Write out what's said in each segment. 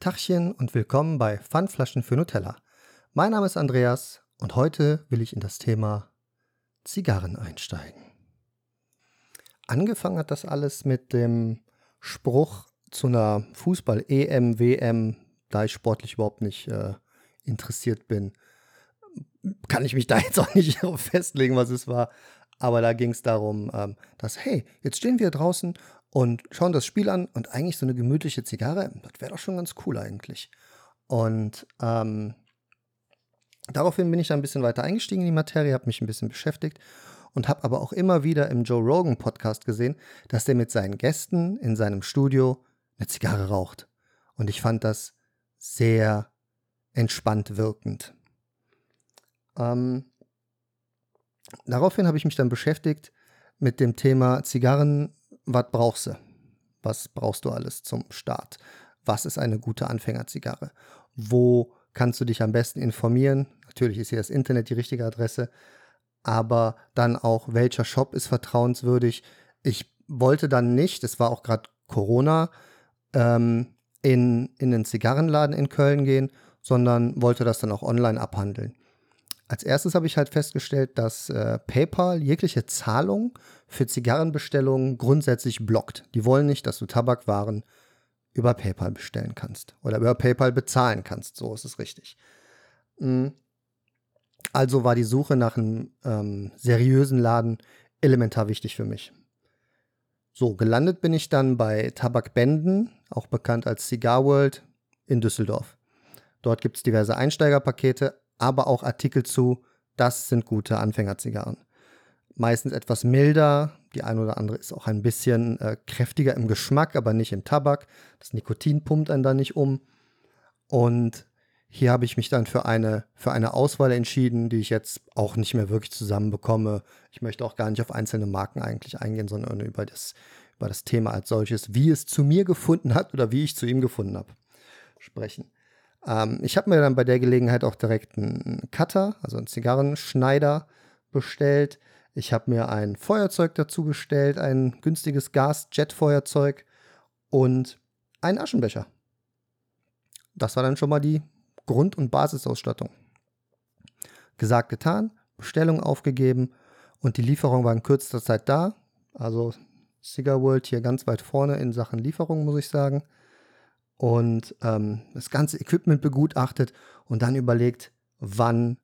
Tachchen und willkommen bei Pfandflaschen für Nutella. Mein Name ist Andreas und heute will ich in das Thema Zigarren einsteigen. Angefangen hat das alles mit dem Spruch zu einer Fußball-EM, WM, da ich sportlich überhaupt nicht äh, interessiert bin. Kann ich mich da jetzt auch nicht festlegen, was es war. Aber da ging es darum, ähm, dass, hey, jetzt stehen wir draußen und schauen das Spiel an und eigentlich so eine gemütliche Zigarre, das wäre doch schon ganz cool eigentlich. Und ähm, daraufhin bin ich dann ein bisschen weiter eingestiegen in die Materie, habe mich ein bisschen beschäftigt und habe aber auch immer wieder im Joe Rogan Podcast gesehen, dass der mit seinen Gästen in seinem Studio eine Zigarre raucht. Und ich fand das sehr entspannt wirkend. Ähm, daraufhin habe ich mich dann beschäftigt mit dem Thema Zigarren, was brauchst du? Was brauchst du alles zum Start? Was ist eine gute Anfängerzigarre? Wo kannst du dich am besten informieren? Natürlich ist hier das Internet die richtige Adresse, aber dann auch, welcher Shop ist vertrauenswürdig? Ich wollte dann nicht, es war auch gerade Corona, ähm, in, in den Zigarrenladen in Köln gehen, sondern wollte das dann auch online abhandeln. Als erstes habe ich halt festgestellt, dass äh, PayPal jegliche Zahlung für Zigarrenbestellungen grundsätzlich blockt. Die wollen nicht, dass du Tabakwaren über PayPal bestellen kannst oder über PayPal bezahlen kannst. So ist es richtig. Mhm. Also war die Suche nach einem ähm, seriösen Laden elementar wichtig für mich. So, gelandet bin ich dann bei Tabak Benden, auch bekannt als Cigar World in Düsseldorf. Dort gibt es diverse Einsteigerpakete, aber auch Artikel zu, das sind gute Anfängerzigarren. Meistens etwas milder, die eine oder andere ist auch ein bisschen äh, kräftiger im Geschmack, aber nicht im Tabak. Das Nikotin pumpt einen da nicht um. Und hier habe ich mich dann für eine, für eine Auswahl entschieden, die ich jetzt auch nicht mehr wirklich zusammenbekomme. Ich möchte auch gar nicht auf einzelne Marken eigentlich eingehen, sondern über das, über das Thema als solches, wie es zu mir gefunden hat oder wie ich zu ihm gefunden habe, sprechen. Ähm, ich habe mir dann bei der Gelegenheit auch direkt einen Cutter, also einen Zigarrenschneider bestellt. Ich habe mir ein Feuerzeug dazu bestellt, ein günstiges Gas-Jet-Feuerzeug und einen Aschenbecher. Das war dann schon mal die Grund- und Basisausstattung. Gesagt, getan, Bestellung aufgegeben und die Lieferung war in kürzester Zeit da. Also Cigar World hier ganz weit vorne in Sachen Lieferung, muss ich sagen und ähm, das ganze Equipment begutachtet und dann überlegt, wann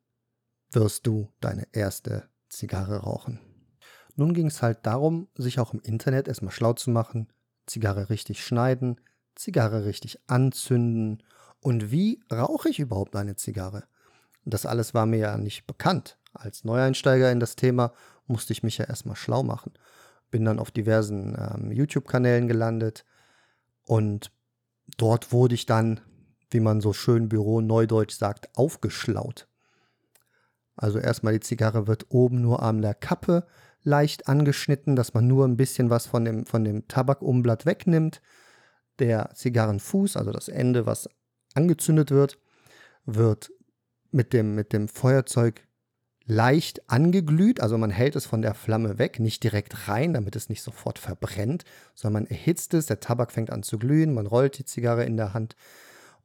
wirst du deine erste Zigarre rauchen. Nun ging es halt darum, sich auch im Internet erstmal schlau zu machen, Zigarre richtig schneiden, Zigarre richtig anzünden und wie rauche ich überhaupt eine Zigarre? Das alles war mir ja nicht bekannt. Als Neueinsteiger in das Thema musste ich mich ja erstmal schlau machen. Bin dann auf diversen ähm, YouTube-Kanälen gelandet und dort wurde ich dann, wie man so schön Büro Neudeutsch sagt, aufgeschlaut. Also erstmal die Zigarre wird oben nur an der Kappe leicht angeschnitten, dass man nur ein bisschen was von dem, von dem Tabakumblatt wegnimmt. Der Zigarrenfuß, also das Ende, was angezündet wird, wird mit dem, mit dem Feuerzeug leicht angeglüht, also man hält es von der Flamme weg, nicht direkt rein, damit es nicht sofort verbrennt, sondern man erhitzt es, der Tabak fängt an zu glühen, man rollt die Zigarre in der Hand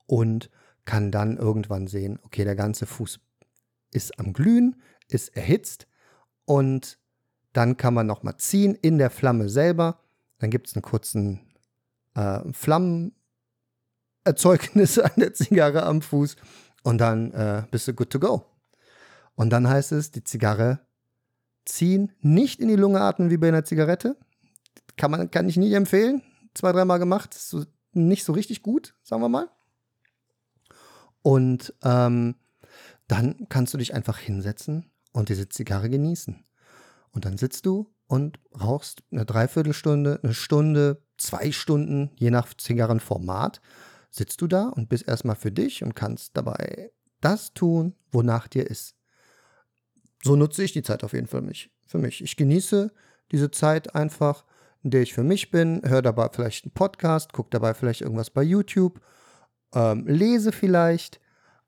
und kann dann irgendwann sehen, okay, der ganze Fuß ist am Glühen, ist erhitzt und dann kann man nochmal ziehen in der Flamme selber. Dann gibt es einen kurzen äh, Flammenerzeugnis an der Zigarre am Fuß und dann äh, bist du good to go. Und dann heißt es, die Zigarre ziehen, nicht in die Lunge atmen wie bei einer Zigarette. Kann, man, kann ich nicht empfehlen. Zwei, dreimal gemacht. Ist so, nicht so richtig gut, sagen wir mal. Und ähm, dann kannst du dich einfach hinsetzen und diese Zigarre genießen. Und dann sitzt du und rauchst eine Dreiviertelstunde, eine Stunde, zwei Stunden, je nach Zigarrenformat, sitzt du da und bist erstmal für dich und kannst dabei das tun, wonach dir ist so nutze ich die Zeit auf jeden Fall mich, für mich. Ich genieße diese Zeit einfach, in der ich für mich bin, höre dabei vielleicht einen Podcast, gucke dabei vielleicht irgendwas bei YouTube, ähm, lese vielleicht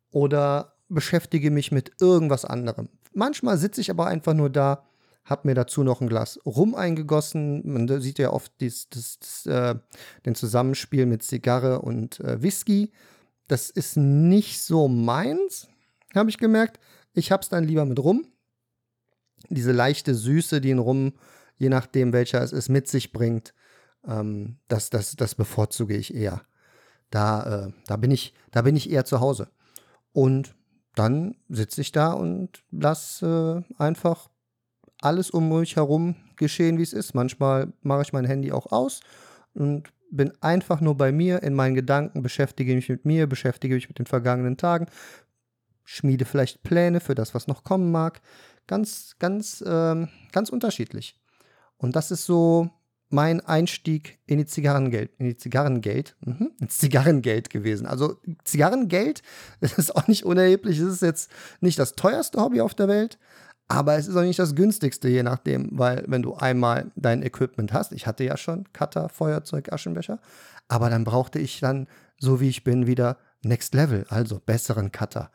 oder beschäftige mich mit irgendwas anderem. Manchmal sitze ich aber einfach nur da, habe mir dazu noch ein Glas Rum eingegossen. Man sieht ja oft dies, das, das, äh, den Zusammenspiel mit Zigarre und äh, Whisky. Das ist nicht so meins, habe ich gemerkt. Ich habe es dann lieber mit Rum. Diese leichte Süße, die ein Rum, je nachdem welcher es ist, mit sich bringt, ähm, das, das, das bevorzuge ich eher. Da, äh, da, bin ich, da bin ich eher zu Hause. Und dann sitze ich da und lasse äh, einfach alles um mich herum geschehen, wie es ist. Manchmal mache ich mein Handy auch aus und bin einfach nur bei mir, in meinen Gedanken, beschäftige mich mit mir, beschäftige mich mit den vergangenen Tagen, schmiede vielleicht Pläne für das, was noch kommen mag. Ganz, ganz, ähm, ganz unterschiedlich. Und das ist so mein Einstieg in die Zigarrengeld, in die Zigarrengeld, mhm, ins Zigarrengeld gewesen. Also Zigarrengeld, ist auch nicht unerheblich. Es ist jetzt nicht das teuerste Hobby auf der Welt, aber es ist auch nicht das günstigste, je nachdem, weil wenn du einmal dein Equipment hast, ich hatte ja schon Cutter, Feuerzeug, Aschenbecher, aber dann brauchte ich dann, so wie ich bin, wieder Next Level, also besseren Cutter.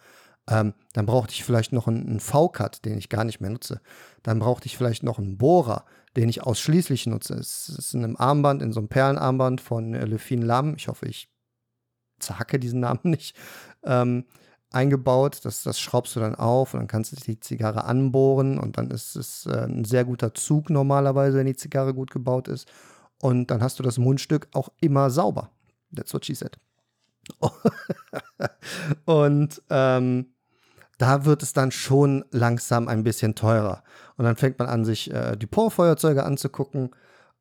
Ähm, dann brauchte ich vielleicht noch einen, V-Cut, den ich gar nicht mehr nutze. Dann brauchte ich vielleicht noch einen Bohrer, den ich ausschließlich nutze. Es ist in einem Armband, in so einem Perlenarmband von äh, Lefine Lam. Ich hoffe, ich zerhacke diesen Namen nicht. Ähm, eingebaut. Das, das schraubst du dann auf und dann kannst du die Zigarre anbohren und dann ist es äh, ein sehr guter Zug normalerweise, wenn die Zigarre gut gebaut ist. Und dann hast du das Mundstück auch immer sauber. That's what she said. und ähm, da wird es dann schon langsam ein bisschen teurer. Und dann fängt man an, sich äh, Dupont-Feuerzeuge anzugucken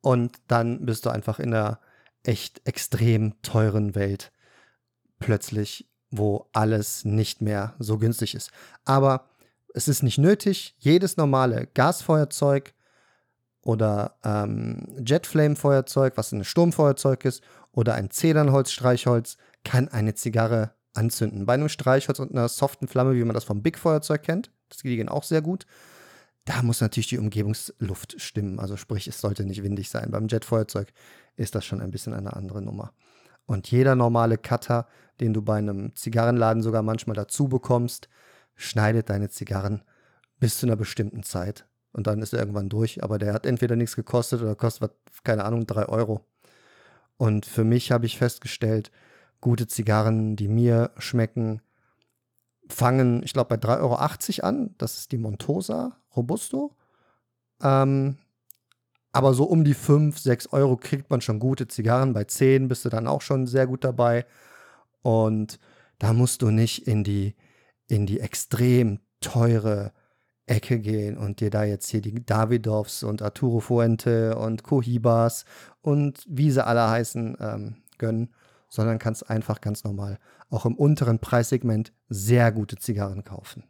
und dann bist du einfach in einer echt extrem teuren Welt plötzlich wo alles nicht mehr so günstig ist. Aber es ist nicht nötig, jedes normale Gasfeuerzeug oder ähm, Jetflame-Feuerzeug, was ein Sturmfeuerzeug ist, oder ein Zedernholz-Streichholz, kann eine Zigarre anzünden. Bei einem Streichholz und einer soften Flamme, wie man das vom Big-Feuerzeug kennt, das gehen auch sehr gut. Da muss natürlich die Umgebungsluft stimmen. Also sprich, es sollte nicht windig sein. Beim Jetfeuerzeug ist das schon ein bisschen eine andere Nummer. Und jeder normale Cutter, den du bei einem Zigarrenladen sogar manchmal dazu bekommst, schneidet deine Zigarren bis zu einer bestimmten Zeit. Und dann ist er irgendwann durch. Aber der hat entweder nichts gekostet oder kostet, keine Ahnung, drei Euro. Und für mich habe ich festgestellt, gute Zigarren, die mir schmecken, fangen, ich glaube, bei 3,80 Euro an. Das ist die Montosa Robusto. Ähm, aber so um die 5, 6 Euro kriegt man schon gute Zigarren. Bei 10 bist du dann auch schon sehr gut dabei. Und da musst du nicht in die, in die extrem teure Ecke gehen und dir da jetzt hier die Davidoffs und Arturo Fuente und Cohibas und wie sie alle heißen ähm, gönnen, sondern kannst einfach ganz normal auch im unteren Preissegment sehr gute Zigarren kaufen.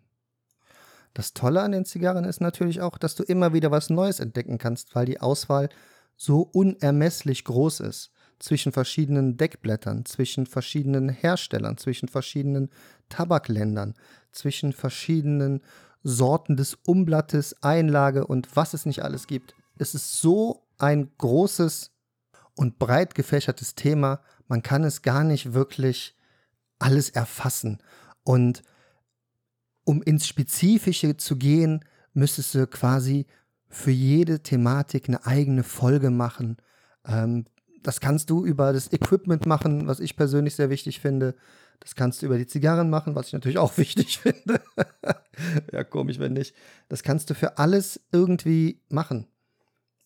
Das Tolle an den Zigarren ist natürlich auch, dass du immer wieder was Neues entdecken kannst, weil die Auswahl so unermesslich groß ist. Zwischen verschiedenen Deckblättern, zwischen verschiedenen Herstellern, zwischen verschiedenen Tabakländern, zwischen verschiedenen Sorten des Umblattes, Einlage und was es nicht alles gibt. Es ist so ein großes und breit gefächertes Thema, man kann es gar nicht wirklich alles erfassen. Und um ins Spezifische zu gehen, müsstest du quasi für jede Thematik eine eigene Folge machen. Ähm, das kannst du über das Equipment machen, was ich persönlich sehr wichtig finde. Das kannst du über die Zigarren machen, was ich natürlich auch wichtig finde. ja, komisch, wenn nicht. Das kannst du für alles irgendwie machen.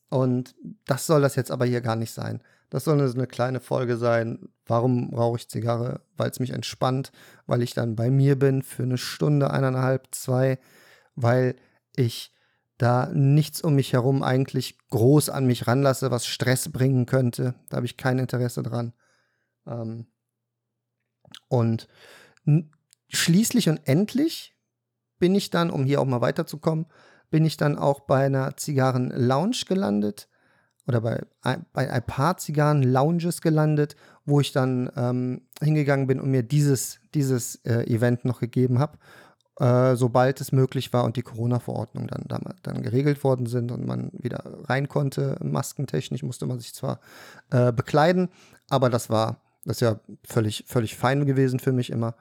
Und das soll das jetzt aber hier gar nicht sein. Das soll eine kleine Folge sein. Warum rauche ich Zigarre? Weil es mich entspannt, weil ich dann bei mir bin für eine Stunde, eineinhalb, zwei, weil ich da nichts um mich herum eigentlich groß an mich ranlasse, was Stress bringen könnte. Da habe ich kein Interesse dran. Ähm und schließlich und endlich bin ich dann, um hier auch mal weiterzukommen, bin ich dann auch bei einer Zigarren-Lounge gelandet oder bei, bei ein paar Zigarren-Lounges gelandet, wo ich dann ähm, hingegangen bin und mir dieses, dieses äh, Event noch gegeben habe, äh, sobald es möglich war und die Corona-Verordnung dann, dann, dann, geregelt worden sind und man wieder rein konnte. Maskentechnisch musste man sich zwar äh, bekleiden, aber das war das ist ja völlig, völlig fein gewesen für mich immer.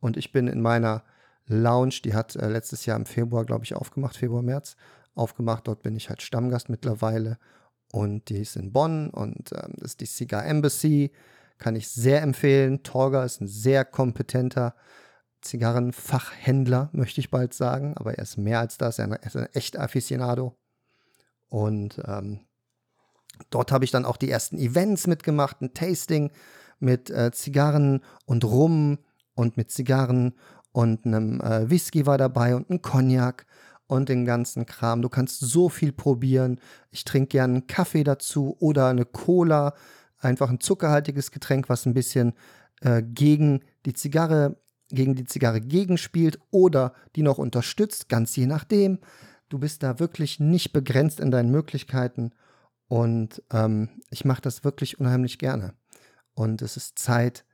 Und ich bin in meiner Lounge, die hat äh, letztes Jahr im Februar, glaube ich, aufgemacht, Februar, März, aufgemacht. Dort bin ich halt Stammgast mittlerweile. Und die ist in Bonn und ähm, das ist die Cigar Embassy. Kann ich sehr empfehlen. Torga ist ein sehr kompetenter Zigarrenfachhändler, möchte ich bald sagen. Aber er ist mehr als das. Er ist ein echter Aficionado. Und ähm, dort habe ich dann auch die ersten Events mitgemacht, ein Tasting mit äh, Zigarren und Rum und mit Zigarren und einem äh, Whisky war dabei und ein Cognac und den ganzen Kram. Du kannst so viel probieren. Ich trinke gerne einen Kaffee dazu oder eine Cola, einfach ein zuckerhaltiges Getränk, was ein bisschen äh, gegen die Zigarre gegen die Zigarre gegenspielt oder die noch unterstützt, ganz je nachdem. Du bist da wirklich nicht begrenzt in deinen Möglichkeiten und ähm, ich mache das wirklich unheimlich gerne. Und es ist Zeit,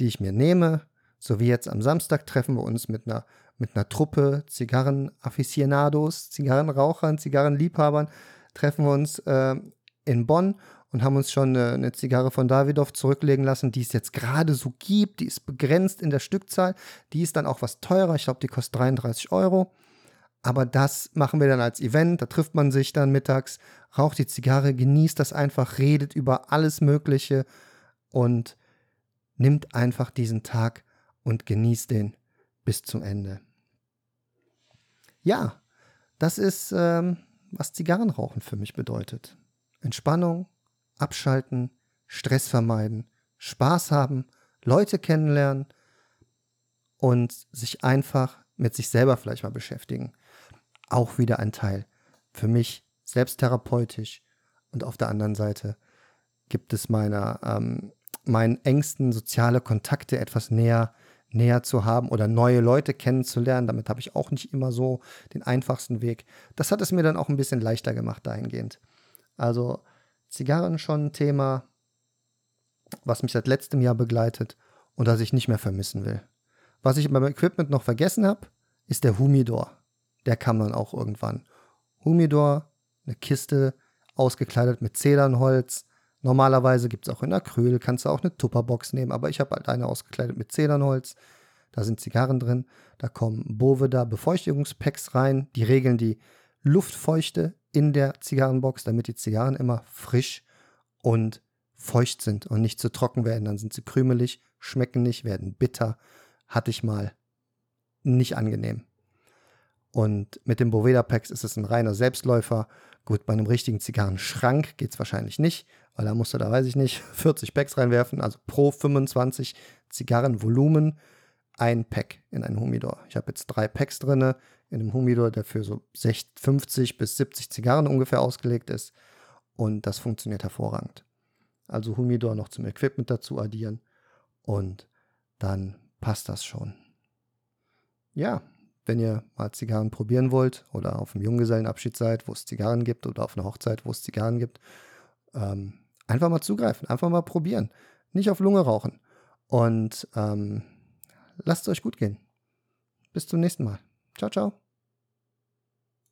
die ich mir nehme. So wie jetzt am Samstag treffen wir uns mit einer, mit einer Truppe Zigarren-Afficionados, Zigarrenrauchern, Zigarrenliebhabern, treffen wir uns äh, in Bonn und haben uns schon eine, eine Zigarre von Davidoff zurücklegen lassen, die es jetzt gerade so gibt. Die ist begrenzt in der Stückzahl. Die ist dann auch was teurer. Ich glaube, die kostet 33 Euro. Aber das machen wir dann als Event. Da trifft man sich dann mittags, raucht die Zigarre, genießt das einfach, redet über alles Mögliche und nimmt einfach diesen Tag und genießt den bis zum Ende. Ja, das ist, ähm, was Zigarrenrauchen für mich bedeutet. Entspannung, abschalten, Stress vermeiden, Spaß haben, Leute kennenlernen und sich einfach mit sich selber vielleicht mal beschäftigen. Auch wieder ein Teil für mich selbsttherapeutisch und auf der anderen Seite gibt es meiner ähm, meinen Ängsten soziale Kontakte etwas näher näher zu haben oder neue Leute kennenzulernen. Damit habe ich auch nicht immer so den einfachsten Weg. Das hat es mir dann auch ein bisschen leichter gemacht dahingehend. Also Zigarren schon ein Thema, was mich seit letztem Jahr begleitet und das ich nicht mehr vermissen will. Was ich beim Equipment noch vergessen habe, ist der Humidor. Der kam dann auch irgendwann. Humidor, eine Kiste, ausgekleidet mit Zedernholz, Normalerweise gibt es auch in Acryl, kannst du auch eine Tupperbox nehmen, aber ich habe halt eine ausgekleidet mit Zedernholz. Da sind Zigarren drin. Da kommen Boveda Befeuchtungspacks rein. Die regeln die Luftfeuchte in der Zigarrenbox, damit die Zigarren immer frisch und feucht sind und nicht zu trocken werden. Dann sind sie krümelig, schmecken nicht, werden bitter. Hatte ich mal nicht angenehm. Und mit den Boveda Packs ist es ein reiner Selbstläufer. Gut, bei einem richtigen Zigarrenschrank geht es wahrscheinlich nicht, weil da musst du da, weiß ich nicht, 40 Packs reinwerfen, also pro 25 Zigarren Volumen ein Pack in einen Humidor. Ich habe jetzt drei Packs drin in einem Humidor, der für so 60, 50 bis 70 Zigarren ungefähr ausgelegt ist und das funktioniert hervorragend. Also Humidor noch zum Equipment dazu addieren und dann passt das schon. Ja, wenn ihr mal Zigarren probieren wollt oder auf einem Junggesellenabschied seid, wo es Zigarren gibt oder auf einer Hochzeit, wo es Zigarren gibt, ähm, einfach mal zugreifen, einfach mal probieren. Nicht auf Lunge rauchen. Und ähm, lasst es euch gut gehen. Bis zum nächsten Mal. Ciao, ciao.